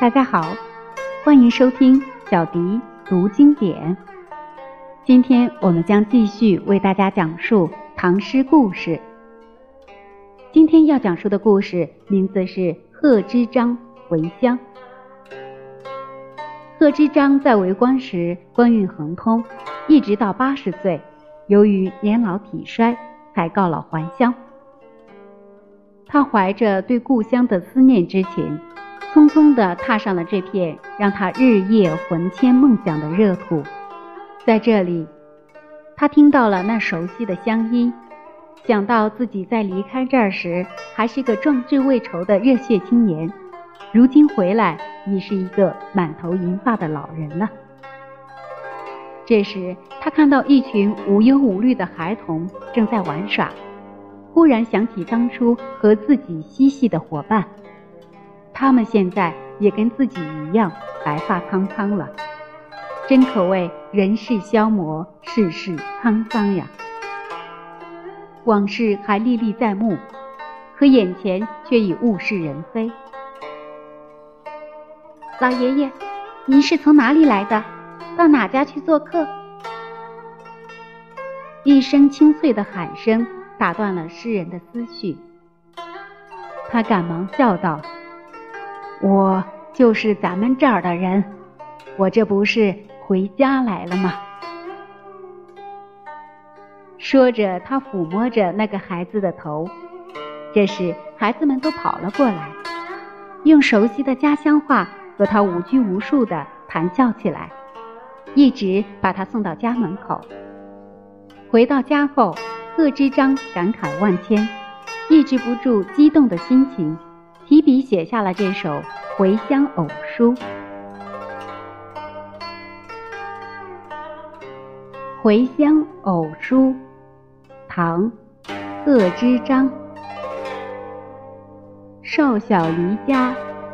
大家好，欢迎收听小迪读经典。今天我们将继续为大家讲述唐诗故事。今天要讲述的故事名字是《贺知章回乡》。贺知章在为官时官运亨通，一直到八十岁，由于年老体衰，才告老还乡。他怀着对故乡的思念之情。匆匆地踏上了这片让他日夜魂牵梦想的热土，在这里，他听到了那熟悉的乡音，想到自己在离开这儿时还是个壮志未酬的热血青年，如今回来已是一个满头银发的老人了。这时，他看到一群无忧无虑的孩童正在玩耍，忽然想起当初和自己嬉戏的伙伴。他们现在也跟自己一样白发苍苍了，真可谓人世消磨，世事沧桑呀。往事还历历在目，可眼前却已物是人非。老爷爷，您是从哪里来的？到哪家去做客？一声清脆的喊声打断了诗人的思绪，他赶忙笑道。我就是咱们这儿的人，我这不是回家来了吗？说着，他抚摸着那个孩子的头。这时，孩子们都跑了过来，用熟悉的家乡话和他无拘无束地谈笑起来，一直把他送到家门口。回到家后，贺知章感慨万千，抑制不住激动的心情。提笔写下了这首《回乡偶书》。《回乡偶书》，唐·贺知章。少小离家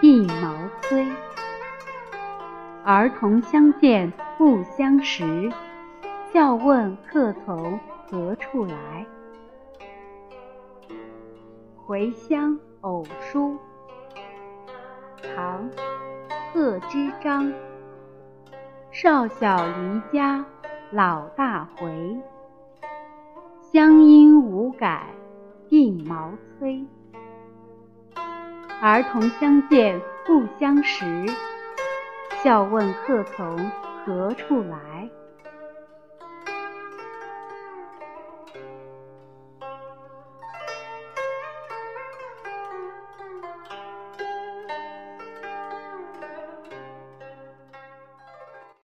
鬓毛衰。儿童相见不相识，笑问客从何处来。《回乡偶书》唐·贺知章。少小离家老大回。乡音无改鬓毛衰，儿童相见不相识，笑问客从何处来。